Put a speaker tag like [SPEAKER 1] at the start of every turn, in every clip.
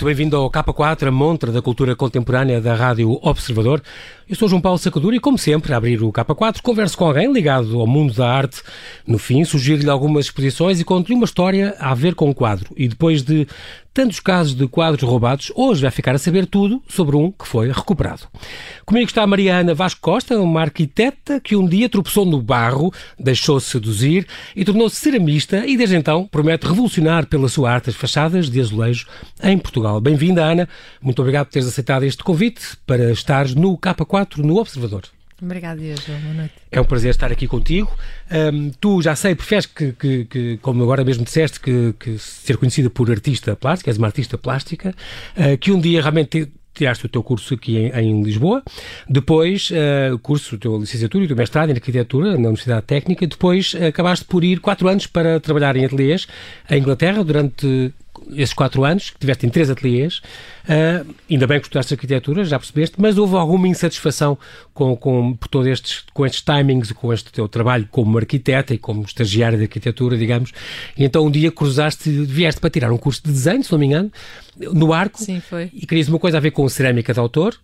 [SPEAKER 1] muito bem-vindo ao K4, a montra da cultura contemporânea da Rádio Observador. Eu sou João Paulo Sacadura e, como sempre, a abrir o K4, converso com alguém ligado ao mundo da arte. No fim, sugiro-lhe algumas exposições e conto-lhe uma história a ver com o quadro. E depois de tantos casos de quadros roubados, hoje vai ficar a saber tudo sobre um que foi recuperado. Comigo está a Mariana Vasco Costa, uma arquiteta que um dia tropeçou no barro, deixou-se seduzir e tornou-se ceramista e desde então promete revolucionar pela sua arte as fachadas de azulejo em Portugal. Bem-vinda, Ana. Muito obrigado por teres aceitado este convite para estares no K4, no Observador.
[SPEAKER 2] Obrigada, João. Boa noite.
[SPEAKER 1] É um prazer estar aqui contigo. Um, tu já sei, preferes que, que, que, como agora mesmo disseste, que, que ser conhecida por artista plástica, és uma artista plástica, uh, que um dia realmente tiraste o teu curso aqui em, em Lisboa, depois uh, o curso, a tua licenciatura e o teu mestrado em arquitetura na Universidade Técnica, depois uh, acabaste por ir quatro anos para trabalhar em ateliês em Inglaterra durante esses quatro anos, que tiveste em três ateliês, uh, ainda bem que estudaste arquitetura, já percebeste, mas houve alguma insatisfação com, com, por todos estes, com estes timings, com este teu trabalho como arquiteta e como estagiária de arquitetura, digamos, e então um dia cruzaste, vieste para tirar um curso de desenho, se não me engano, no Arco,
[SPEAKER 2] Sim, foi.
[SPEAKER 1] e querias uma coisa a ver com cerâmica de autor,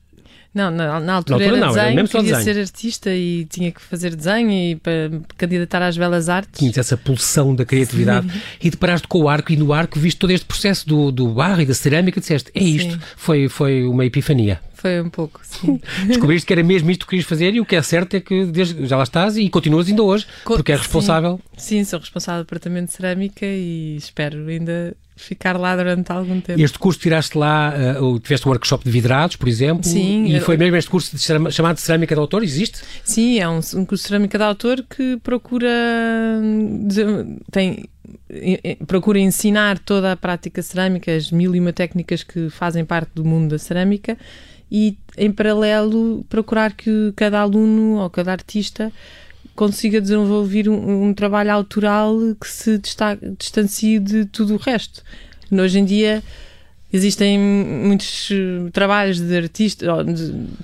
[SPEAKER 2] não, na, na altura, na altura era não, desenho, era mesmo queria desenho. ser artista e tinha que fazer desenho e para candidatar às belas artes.
[SPEAKER 1] Tinhas essa pulsão da criatividade Sim. e deparaste com o arco e no arco viste todo este processo do, do barro e da cerâmica e disseste, é isto, foi, foi uma epifania.
[SPEAKER 2] Foi um pouco, sim.
[SPEAKER 1] Descobriste que era mesmo isto que querias fazer e o que é certo é que desde, já lá estás e continuas ainda hoje, porque é responsável.
[SPEAKER 2] Sim, sim sou responsável do departamento de cerâmica e espero ainda ficar lá durante algum tempo.
[SPEAKER 1] Este curso tiraste lá, uh, tiveste um workshop de vidrados, por exemplo,
[SPEAKER 2] Sim.
[SPEAKER 1] E foi mesmo este curso de, chamado de Cerâmica de Autor, existe?
[SPEAKER 2] Sim, é um, um curso de Cerâmica de Autor que procura, tem, procura ensinar toda a prática cerâmica, as mil e uma técnicas que fazem parte do mundo da cerâmica e, em paralelo, procurar que cada aluno ou cada artista consiga desenvolver um, um trabalho autoral que se destaque, distancie de tudo o resto. Hoje em dia existem muitos eh, trabalhos de artistas,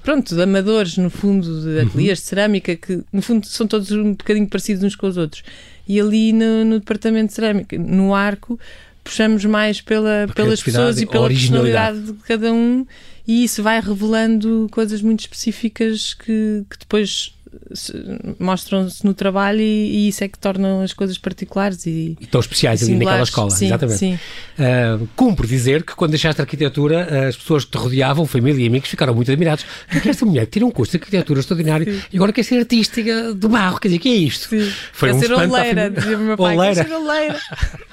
[SPEAKER 2] pronto, de amadores, no fundo, de uhum. ateliês de cerâmica, que no fundo são todos um bocadinho parecidos uns com os outros. E ali no, no departamento de cerâmica, no arco, puxamos mais pela, pelas pessoas e pela personalidade de cada um, e isso vai revelando coisas muito específicas que, que depois mostram-se no trabalho e, e, isso é que torna as coisas particulares e,
[SPEAKER 1] e tão especiais ali naquela escola,
[SPEAKER 2] sim,
[SPEAKER 1] exatamente.
[SPEAKER 2] Sim.
[SPEAKER 1] Uh, cumpre dizer que quando deixaste a arquitetura, as pessoas que te rodeavam, família e amigos, ficaram muito admirados. Porque esta mulher tira um curso de arquitetura extraordinário sim. e agora quer ser artística do barro, quer dizer, que é isto?
[SPEAKER 2] Sim. Foi quer um ser oleira, dizia meu pai, oleira. quer ser oleira.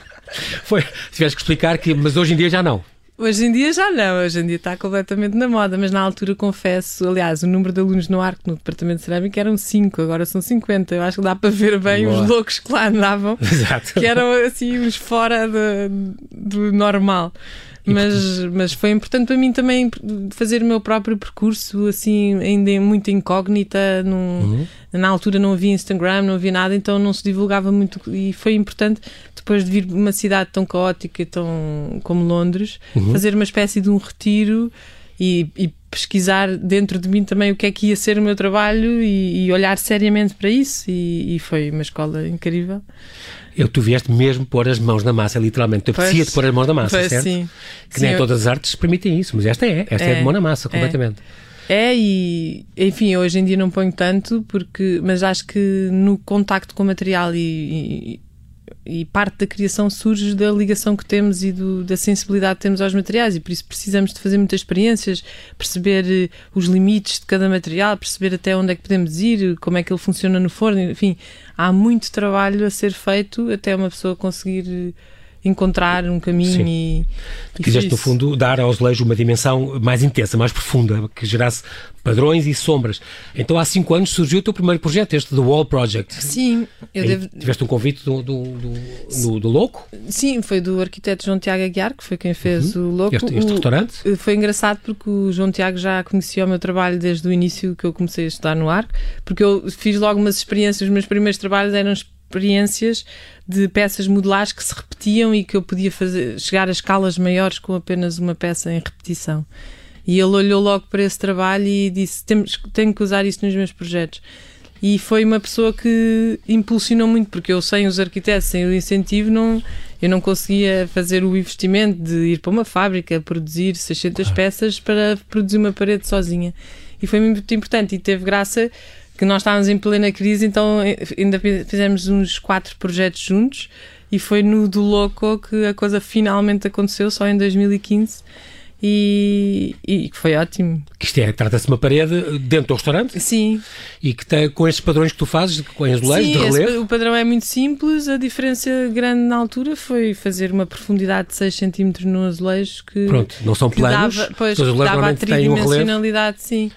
[SPEAKER 1] Foi, tiveste que explicar que, mas hoje em dia já não.
[SPEAKER 2] Hoje em dia já não, hoje em dia está completamente na moda, mas na altura confesso, aliás, o número de alunos no arco no departamento de cerâmica eram 5, agora são 50. Eu acho que dá para ver bem Boa. os loucos que lá andavam,
[SPEAKER 1] Exato.
[SPEAKER 2] que eram assim os fora de, do normal. Mas, mas foi importante para mim também fazer o meu próprio percurso, assim, ainda muito incógnita. Num, uhum. Na altura não havia Instagram, não havia nada, então não se divulgava muito. E foi importante, depois de vir de uma cidade tão caótica tão, como Londres, uhum. fazer uma espécie de um retiro e, e, pesquisar dentro de mim também o que é que ia ser o meu trabalho e, e olhar seriamente para isso. E, e foi uma escola incrível.
[SPEAKER 1] Eu, tu vieste mesmo pôr as mãos na massa, literalmente. Tu aprecia-te pôr as mãos na massa,
[SPEAKER 2] pois,
[SPEAKER 1] certo?
[SPEAKER 2] Sim.
[SPEAKER 1] Que sim, nem eu... todas as artes permitem isso, mas esta é. Esta é, é de mão na massa, completamente.
[SPEAKER 2] É. é. e enfim, hoje em dia não ponho tanto, porque, mas acho que no contacto com o material e, e parte da criação surge da ligação que temos e do, da sensibilidade que temos aos materiais. E por isso precisamos de fazer muitas experiências, perceber eh, os limites de cada material, perceber até onde é que podemos ir, como é que ele funciona no forno, enfim, há muito trabalho a ser feito até uma pessoa conseguir eh, encontrar um caminho Sim. e,
[SPEAKER 1] e quiseste no fundo dar ao azulejo uma dimensão mais intensa, mais profunda, que gerasse padrões e sombras. Então há cinco anos surgiu o teu primeiro projeto, este The Wall Project.
[SPEAKER 2] Sim, eu devo...
[SPEAKER 1] tiveste um convite do, do, do, do, Louco?
[SPEAKER 2] Sim, foi do arquiteto João Tiago Aguiar, que foi quem fez uhum. o Louco.
[SPEAKER 1] Este, este
[SPEAKER 2] o...
[SPEAKER 1] restaurante?
[SPEAKER 2] Eh, foi engraçado porque o João Tiago já conhecia o meu trabalho desde o início que eu comecei a estudar no arco, porque eu fiz logo umas experiências, os meus primeiros trabalhos eram experiências de peças modulares que se repetiam e que eu podia fazer, chegar a escalas maiores com apenas uma peça em repetição. E ele olhou logo para esse trabalho e disse: Temos, tenho que usar isso nos meus projetos. e foi uma pessoa que impulsionou muito, porque eu sem os arquitetos, sem o incentivo, não, eu não conseguia fazer o investimento de ir para uma fábrica, produzir 600 claro. peças para produzir uma parede sozinha. E foi muito importante e teve graça que nós estávamos em plena crise, então eh, ainda fizemos uns quatro projetos juntos e foi no do Louco que a coisa finalmente aconteceu, só em 2015 e, e foi ótimo.
[SPEAKER 1] Que isto é, trata-se de uma parede dentro do restaurante?
[SPEAKER 2] Sim.
[SPEAKER 1] E que tem com estes padrões que tu fazes, com azulejos de relevo? Esse,
[SPEAKER 2] o padrão é muito simples, a diferença grande na altura foi fazer uma profundidade de 6 cm no azulejo que.
[SPEAKER 1] Pronto, não são planos,
[SPEAKER 2] dava, pois, dava a tridimensionalidade, um sim.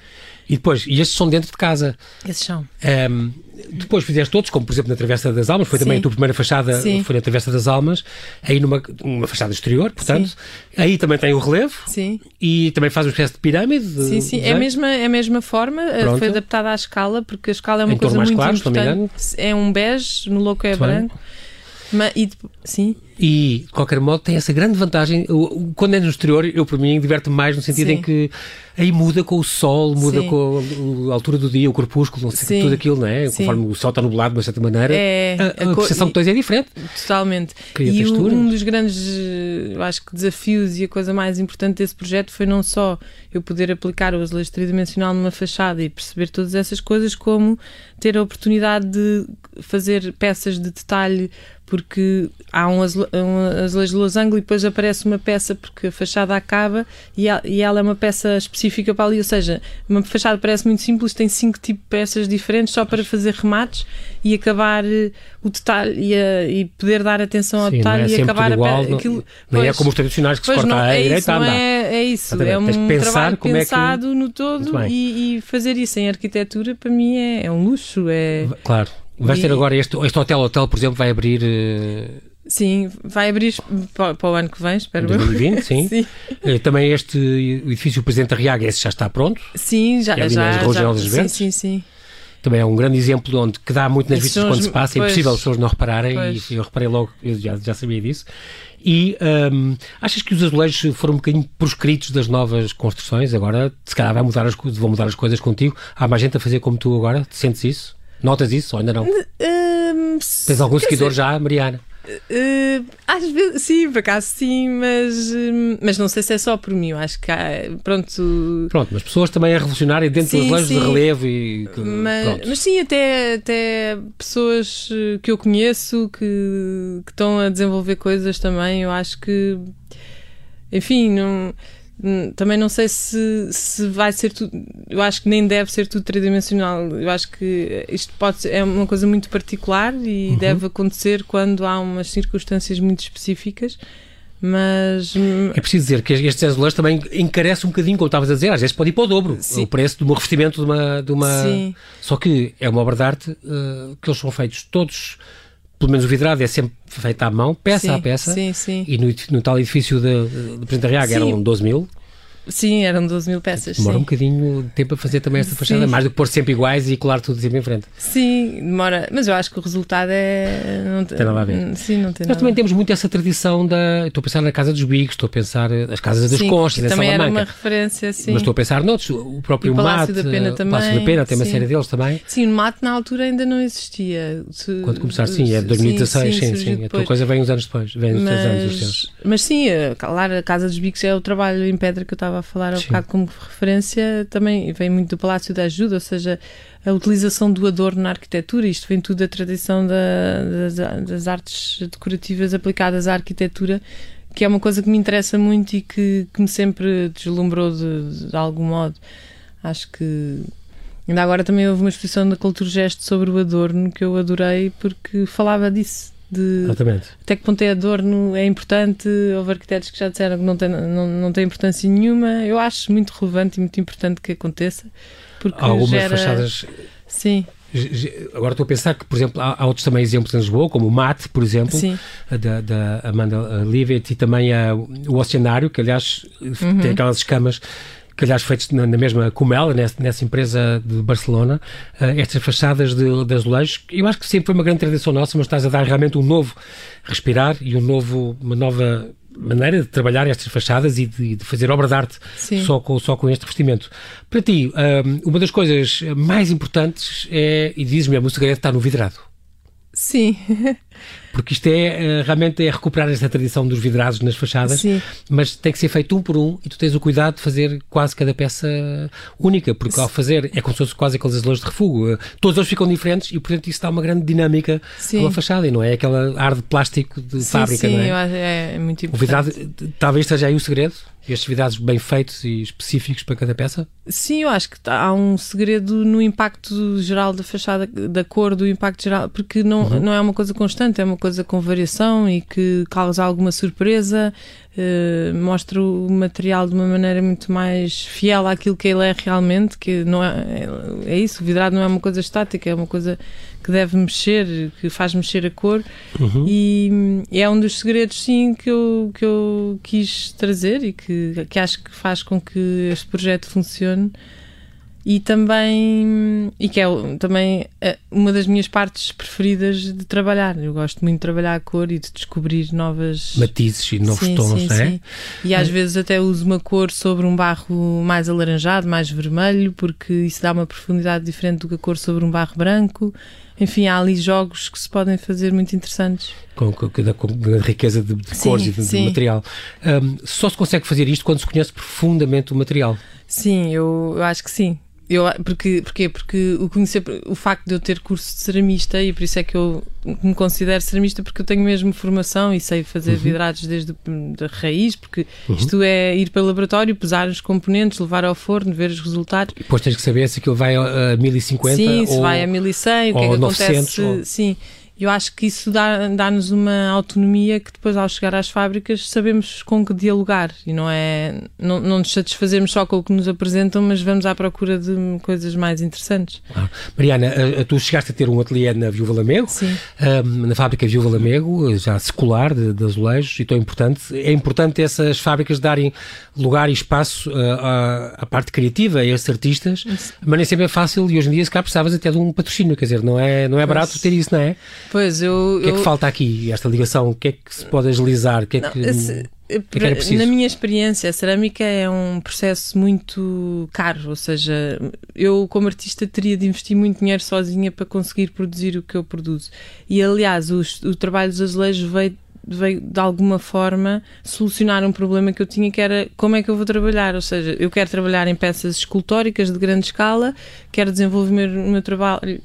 [SPEAKER 1] E depois, e estes são dentro de casa?
[SPEAKER 2] Esses são.
[SPEAKER 1] Um, depois fizeste outros, como por exemplo na Travessa das Almas, foi Sim. também a tua primeira fachada, Sim. foi na Travessa das Almas, aí numa uma fachada exterior, portanto. Sim. Aí também tem o relevo.
[SPEAKER 2] Sim.
[SPEAKER 1] E também faz uma espécie de pirâmide.
[SPEAKER 2] Sim, sim, é a mesma, é a mesma forma, eh, Pronto. foi adaptada à escala, porque a escala é uma em coisa muito claro, importante. É um bege, no louco é muito branco. Mas, e, sim.
[SPEAKER 1] E, de qualquer modo, tem essa grande vantagem. Quando é no exterior, eu, para mim, diverto-me mais no sentido Sim. em que aí muda com o sol, muda Sim. com a, altura do dia, o crepúsculo, não sei, tudo aquilo, não é? Conforme o sol está nublado, de uma certa maneira, é, a, a, a percepção de dois é diferente.
[SPEAKER 2] Totalmente. Cria e textura. um dos grandes, eu acho que desafios e a coisa mais importante desse projeto foi não só eu poder aplicar o azulejo tridimensional numa fachada e perceber todas essas coisas, como ter a oportunidade de fazer peças de detalhe porque há um, azule, azulejo de losango e depois aparece uma peça porque a fachada acaba e, ela é uma peça específica para ali, ou seja, uma fachada parece muito simples, tem cinco tipos de peças diferentes só para fazer remates e acabar eh, o detalhe e, a, e poder dar atenção ao Sim, detalhe
[SPEAKER 1] é
[SPEAKER 2] e acabar
[SPEAKER 1] igual, a, aquilo. Não, é como os tradicionais que se corta à
[SPEAKER 2] é
[SPEAKER 1] direita
[SPEAKER 2] não é, é isso, é um trabalho pensado é que... no todo e, e, fazer isso em arquitetura para mim é, é um luxo. É...
[SPEAKER 1] Claro. Vais ter agora este, este hotel, hotel, por exemplo, vai abrir. Uh...
[SPEAKER 2] Sim, vai abrir para, para, o ano que vem, espero
[SPEAKER 1] 2020, sim. sim. Uh, também este edifício Presidente da Riaga, esse já está pronto?
[SPEAKER 2] Sim, já, é já,
[SPEAKER 1] já,
[SPEAKER 2] sim, sim, sim.
[SPEAKER 1] Também é um grande exemplo onde que dá muito nas Esses vistas quando se passa, pois, é impossível as pessoas não repararem pois. e eu reparei logo, eu já, já sabia disso. E um, achas que os azulejos foram um bocadinho proscritos das novas construções? Agora, se calhar vai mudar as, vão mudar as coisas contigo. Há mais gente a fazer como tu agora? Sentes isso? Notas isso ou ainda não? Uh, Tens algum seguidor dizer, já, Mariana?
[SPEAKER 2] Uh, às vezes, sim, por acaso sim, mas, uh, mas não sei se é só por mim. Eu acho que há, pronto.
[SPEAKER 1] Pronto, mas pessoas também a revolucionarem dentro sim, dos leis de relevo e.
[SPEAKER 2] Mas, mas, sim, até, até pessoas que eu conheço que, que estão a desenvolver coisas também. Eu acho que. Enfim, não Hum, também não sei se, se vai ser tudo. Eu acho que nem deve ser tudo tridimensional. Eu acho que isto pode ser, é uma coisa muito particular e uhum. deve acontecer quando há umas circunstâncias muito específicas. Mas. Hum,
[SPEAKER 1] é preciso dizer que estes azulejos também encarecem um bocadinho, como estavas a dizer, às vezes pode ir para o dobro Sim. o preço de um revestimento de uma. De uma... Sim. Só que é uma obra de arte uh, que eles são feitos todos pelo menos o vidrado é sempre feito à mão, peça sim, a peça.
[SPEAKER 2] Sim, sim.
[SPEAKER 1] E no, no tal edifício de, de Presidente Arriaga eram 12 mil.
[SPEAKER 2] Sim, eram 12 mil peças.
[SPEAKER 1] Demora
[SPEAKER 2] sim.
[SPEAKER 1] um bocadinho de tempo a fazer também esta fachada, sim. mais do que pôr sempre iguais e colar tudo sempre em frente.
[SPEAKER 2] Sim, demora, mas eu acho que o resultado é.
[SPEAKER 1] Não tem nada a ver.
[SPEAKER 2] Sim, não tem
[SPEAKER 1] Nós também temos muito essa tradição da. Estou a pensar na Casa dos Bigos, estou a pensar nas Casas das sim, Conchas,
[SPEAKER 2] também era uma referência, sim.
[SPEAKER 1] Mas estou a pensar noutros, o próprio
[SPEAKER 2] o
[SPEAKER 1] Palácio
[SPEAKER 2] Mate, da Pena também.
[SPEAKER 1] Palácio da Pena, tem uma série deles também.
[SPEAKER 2] Sim, o Mate na altura ainda não existia.
[SPEAKER 1] Se, Quando começar, sim, é 2016, sim, sim. sim. A tua coisa vem uns anos depois, vem uns mas, anos os seus.
[SPEAKER 2] Mas sim, lá a Casa dos Bigos é o trabalho em pedra que eu estava a falar há um bocado como referência também vem muito do Palácio da Ajuda, ou seja, a utilização do adorno na arquitetura. Isto vem tudo da tradição da, das, das, artes decorativas aplicadas à arquitetura, que é uma coisa que me interessa muito e que, que me sempre deslumbrou de, de algum modo. Acho que Ainda agora também houve uma exposição da Cultura Gesto sobre o adorno que eu adorei porque falava disso, de
[SPEAKER 1] Exatamente.
[SPEAKER 2] até que ponto é adorno é importante. Houve arquitetos que já disseram que não tem, não, não tem importância nenhuma. Eu acho muito relevante e muito importante que aconteça. Porque
[SPEAKER 1] Algumas
[SPEAKER 2] gera...
[SPEAKER 1] fachadas.
[SPEAKER 2] Sim.
[SPEAKER 1] Agora estou a pensar que, por exemplo, há, outros também exemplos em Lisboa, como o Mate, por exemplo, da, da Amanda Livet, e também a, o Oceanário, que aliás uhum. tem aquelas escamas que aliás feitos na, na mesma Comela, nessa, nessa, empresa de Barcelona, uh, estas fachadas de, de azulejos, eu acho que sempre foi uma grande tradição nossa, mas estás a dar realmente um novo respirar e um novo, uma nova maneira de trabalhar estas fachadas e de, de fazer obra de arte só com, só com este revestimento. Para ti, um, uma das coisas mais importantes é, e dizes mesmo, o segredo está no vidrado.
[SPEAKER 2] Sim.
[SPEAKER 1] Porque isto é eh, realmente é recuperar essa tradição dos vidrados nas fachadas, Sim. mas tem que ser feito um por um e tu tens o cuidado de fazer quase cada peça única, porque ao fazer é como se fosse quase aqueles azulejos de refugo. Eh, todos eles ficam diferentes e, portanto, isso dá uma grande dinâmica Sim. a uma fachada e não é aquela ar de plástico de sim, fábrica,
[SPEAKER 2] sim,
[SPEAKER 1] não
[SPEAKER 2] é? é muito importante.
[SPEAKER 1] O vidrado talvez seja aí o segredo estes vidrados bem feitos e específicos para cada peça?
[SPEAKER 2] Sim, eu acho que há um segredo no impacto geral da fachada, da cor do impacto geral, porque não, uhum. não é uma coisa constante, é uma coisa com variação e que causa alguma surpresa, uh, mostra o material de uma maneira muito mais fiel àquilo que ele é realmente, que não é, é, é isso, o vidrado não é uma coisa estática, é uma coisa que deve mexer, que faz mexer a cor uhum. e, e, é um dos segredos sim que eu, que eu quis trazer e que, que acho que faz com que este projeto funcione e também e que é também é uma das minhas partes preferidas de trabalhar. Eu gosto muito de trabalhar a cor e de descobrir novas
[SPEAKER 1] matizes e novos sim, tons, sim, é? Sim.
[SPEAKER 2] E às é. vezes até uso uma cor sobre um barro mais alaranjado, mais vermelho, porque isso dá uma profundidade diferente do que a cor sobre um barro branco. Enfim, há ali jogos que se podem fazer muito interessantes.
[SPEAKER 1] Com, com, com, com riqueza de, de cores e de, de material. Um, só se consegue fazer isto quando se conhece profundamente o material.
[SPEAKER 2] Sim, eu, eu acho que sim. Eu, porque, porquê? Porque o, conhecer, o facto de eu ter curso de ceramista, e por isso é que eu me considero ceramista, porque eu tenho mesmo formação e sei fazer uhum. vidrados desde a raiz, porque uhum. isto é ir para o laboratório, pesar os componentes, levar ao forno, ver os resultados.
[SPEAKER 1] E depois tens que saber se aquilo vai a 1050
[SPEAKER 2] sim,
[SPEAKER 1] ou,
[SPEAKER 2] se vai a 1100, o que é que 900, acontece. Ou... Sim eu acho que isso dá-nos dá uma autonomia que depois, ao chegar às fábricas, sabemos com que dialogar e não é. Não, não nos satisfazemos só com o que nos apresentam, mas vamos à procura de coisas mais interessantes.
[SPEAKER 1] Ah. Mariana, tu chegaste a ter um ateliê na Viúva Lamego, um, na fábrica Viúva Lamego, já secular de, de azulejos, e tão importante. É importante essas fábricas darem lugar e espaço à, à, parte criativa, a esses artistas, isso. mas nem sempre é fácil e hoje em dia, se cá precisavas até de um patrocínio, quer dizer, não é, não é barato ter isso, não é?
[SPEAKER 2] Pois, eu...
[SPEAKER 1] O que é que falta aqui, esta ligação? O que é que se pode agilizar? O que é que... Esse... É que
[SPEAKER 2] na minha experiência, a cerâmica é um processo muito caro, ou seja, eu como artista teria de investir muito dinheiro sozinha para conseguir produzir o que eu produzo. E aliás, o, o trabalho dos azulejos veio veio de alguma forma solucionar um problema que eu tinha que era como é que eu vou trabalhar, ou seja, eu quero trabalhar em peças escultóricas de grande escala, quero desenvolver o meu trabalho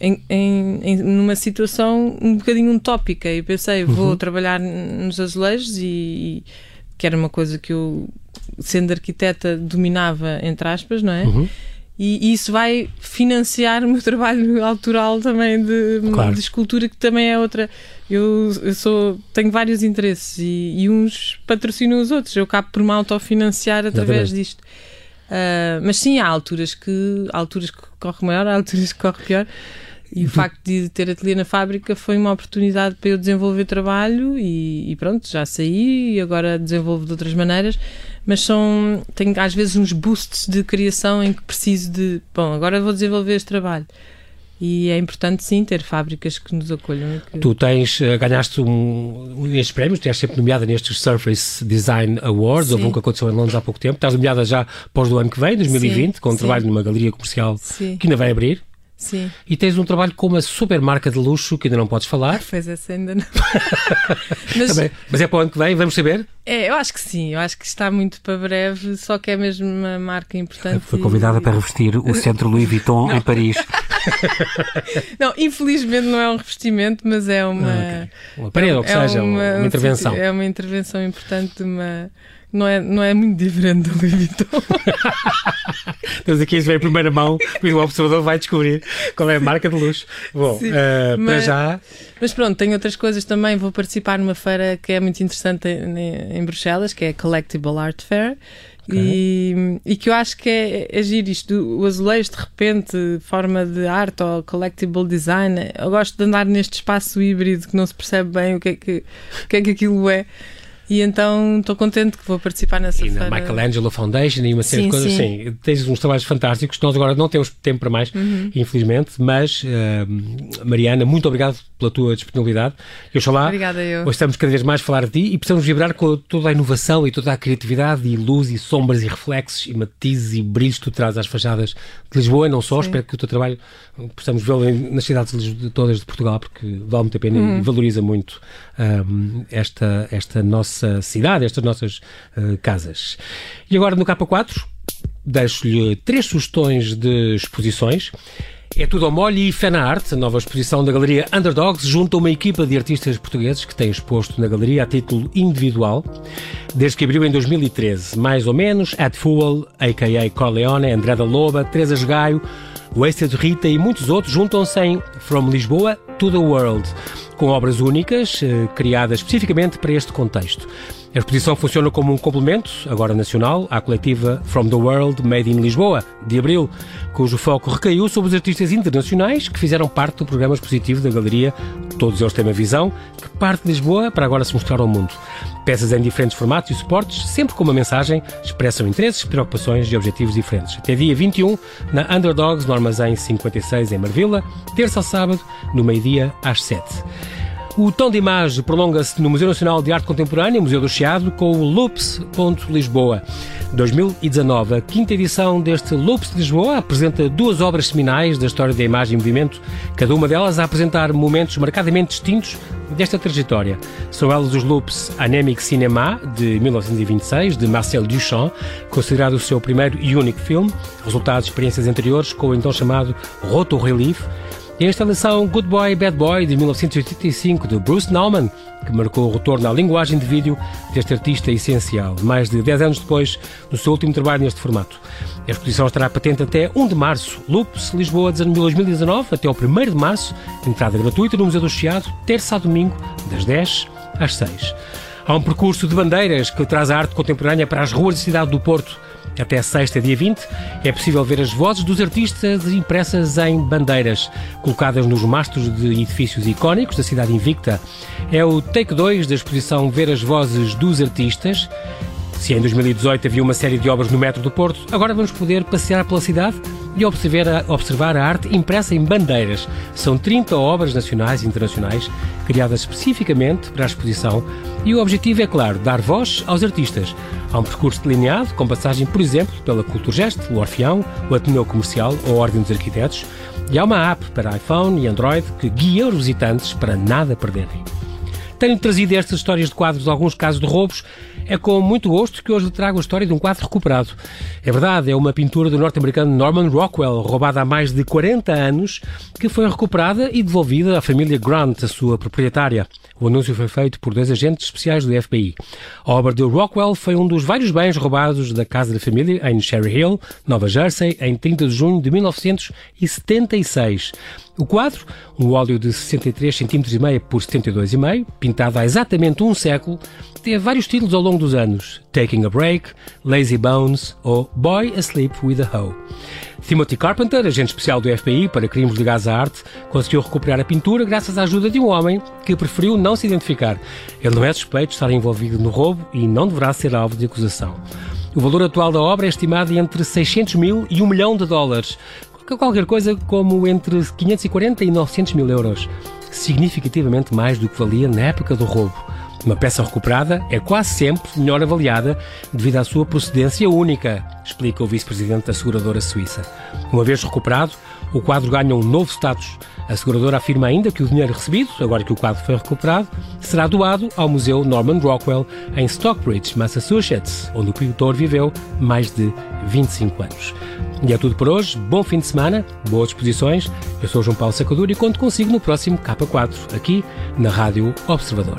[SPEAKER 2] em, em, em, numa situação um bocadinho utópica e pensei, vou uhum. trabalhar nos azulejos e, e, que era uma coisa que eu, sendo arquiteta, dominava, entre aspas, não é? Uhum. E, e, isso vai financiar o meu trabalho autoral também de, claro. de escultura, que também é outra. Eu, eu sou, tenho vários interesses e, e uns patrocinam os outros. Eu acabo por me autofinanciar através Exatamente. disto. Uh, mas sim, há alturas que há alturas que corre maior, há alturas que corre pior. E o facto de ter ateliê na fábrica foi uma oportunidade para eu desenvolver trabalho e, e, pronto, já saí e agora desenvolvo de outras maneiras. Mas são, tenho às vezes uns boosts de criação em que preciso de, bom, agora vou desenvolver este trabalho. E é importante sim ter fábricas que nos acolham. Que...
[SPEAKER 1] Tu tens, eh, ganhaste um, estes prémios, és sempre nomeada nestes Surface Design Awards, houve um que aconteceu em Londres há pouco tempo, estás nomeada já pós do ano que vem, 2020, sim, com um sim. trabalho numa galeria comercial que ainda vai abrir.
[SPEAKER 2] Sim.
[SPEAKER 1] E tens um trabalho com uma super marca de luxo que ainda não podes falar.
[SPEAKER 2] Pois essa ainda não.
[SPEAKER 1] mas, Também, mas é para o ano que vem, vamos saber?
[SPEAKER 2] É, eu acho que sim, eu acho que está muito para breve, só que é mesmo uma marca importante.
[SPEAKER 1] Foi convidada e... para revestir o Centro Louis Vuitton em Paris.
[SPEAKER 2] não, infelizmente não é um revestimento, mas é uma. Ah, okay.
[SPEAKER 1] Uma parede, ou que é seja, uma, uma intervenção.
[SPEAKER 2] É uma intervenção importante de uma não é, não é muito diferente do Louis Vuitton.
[SPEAKER 1] Estamos aqui a ver em primeira mão e o observador vai descobrir qual é a marca de luxo. Bom, uh, mas, para já.
[SPEAKER 2] Mas pronto, tenho outras coisas também. Vou participar numa feira que é muito interessante em, em Bruxelas, que é a Collectible Art Fair. Okay. E, e, que eu acho que é, é giro isto, o azulejo de repente, forma de arte ou collectible design. Eu gosto de andar neste espaço híbrido que não se percebe bem o que é que, o que, é que aquilo é. E então estou contente que vou participar nessa
[SPEAKER 1] e
[SPEAKER 2] feira.
[SPEAKER 1] na Michelangelo Foundation e uma série sim, de coisas sim. assim. Tens uns trabalhos fantásticos. Nós agora não temos tempo para mais, uhum. infelizmente, mas uh, Mariana, muito obrigado pela tua disponibilidade.
[SPEAKER 2] Eu lá, Obrigada eu.
[SPEAKER 1] Hoje estamos cada vez mais a falar de ti e precisamos vibrar com toda a inovação e toda a criatividade e luz e sombras e reflexos e matizes e brilhos que tu trazes às fachadas de Lisboa e não só. Sim. Espero que o teu trabalho possamos vê-lo nas cidades de todas de Portugal porque vale muito a pena uhum. e valoriza muito um, esta, esta nossa cidade, estas nossas uh, casas. E agora no K4 deixo-lhe três sugestões de exposições. É tudo ao molho e Fé na Arte, nova exposição da Galeria Underdogs, junto a uma equipa de artistas portugueses que têm exposto na galeria a título individual, desde que abriu em 2013, mais ou menos, At Fool, a.k.a. Corleone, André da Loba, Teresa Gaio, Wasted Rita e muitos outros juntam-se em From Lisboa to the World, com obras únicas, eh, criadas especificamente para este contexto. A exposição funciona como um complemento, agora nacional, à coletiva From the World Made in Lisboa, de abril, cujo foco recaiu sobre os artistas internacionais que fizeram parte do programa expositivo da galeria. Todos eles têm uma visão que parte de Lisboa para agora se mostrar ao mundo. Peças em diferentes formatos e suportes, sempre com uma mensagem, expressam interesses, preocupações e objetivos diferentes. Até dia 21, na Underdogs, no Armazém 56 em Marvila, terça ao sábado, no meio-dia às 7. O tom de imagem prolonga-se no Museu Nacional de Arte Contemporânea, Museu do Chiado, com o Loops Lisboa. 2019, a quinta edição deste Loops de Lisboa apresenta duas obras seminais da história da imagem e movimento, cada uma delas a apresentar momentos marcadamente distintos desta trajetória. São elas os loops Anemic Cinema, de 1926, de Marcel Duchamp, considerado o seu primeiro e único filme, resultado de experiências anteriores com o então chamado Roto Relief, e a instalação Good Boy, Bad Boy de 1985 de Bruce Nauman, que marcou o retorno à linguagem de vídeo deste artista essencial, mais de 10 anos depois do seu último trabalho neste formato. A exposição estará patente até 1 de março. Loops, Lisboa, 2019, até ao 1 de março. Entrada gratuita no Museu do Chiado, terça a domingo, das 10 às 6. Há um percurso de bandeiras que traz a arte contemporânea para as ruas da cidade do Porto até sexta, dia 20, é possível ver as vozes dos artistas impressas em bandeiras, colocadas nos mastros de edifícios icónicos da cidade invicta. É o take 2 da exposição Ver as Vozes dos Artistas. Se em 2018 havia uma série de obras no metro do Porto, agora vamos poder passear pela cidade e observar a, observar a arte impressa em bandeiras. São 30 obras nacionais e internacionais criadas especificamente para a exposição e o objetivo é, claro, dar voz aos artistas. Há um percurso delineado, com passagem, por exemplo, pela Culturgest, o Orfeão, o Ateneu Comercial ou a Ordem dos Arquitetos, e há uma app para iPhone e Android que guia os visitantes para nada perderem. Tenho trazido estas histórias de quadros alguns casos de roubos. É com muito gosto que hoje lhe trago a história de um quadro recuperado. É verdade, é uma pintura do norte-americano Norman Rockwell, roubada há mais de 40 anos, que foi recuperada e devolvida à família Grant, a sua proprietária. O anúncio foi feito por dois agentes especiais do FBI. A obra de Rockwell foi um dos vários bens roubados da casa da família em Cherry Hill, Nova Jersey, em 30 de junho de 1976. O quadro, um óleo de 63 cm por 72,5, pintado há exatamente um século, teve vários títulos ao longo dos anos: Taking a Break, Lazy Bones ou Boy Asleep with a Hoe. Timothy Carpenter, agente especial do FBI para crimes ligados à arte, conseguiu recuperar a pintura graças à ajuda de um homem que preferiu não se identificar. Ele não é suspeito de estar envolvido no roubo e não deverá ser alvo de acusação. O valor atual da obra é estimado entre 600 mil e 1 milhão de dólares, qualquer coisa como entre 540 e 900 mil euros, significativamente mais do que valia na época do roubo. Uma peça recuperada é quase sempre melhor avaliada devido à sua procedência única, explica o vice-presidente da seguradora suíça. Uma vez recuperado, o quadro ganha um novo status. A seguradora afirma ainda que o dinheiro recebido, agora que o quadro foi recuperado, será doado ao Museu Norman Rockwell em Stockbridge, Massachusetts, onde o pintor viveu mais de 25 anos. E é tudo por hoje. Bom fim de semana, boas exposições. Eu sou João Paulo Sacadura e conto consigo no próximo K4, aqui na Rádio Observador.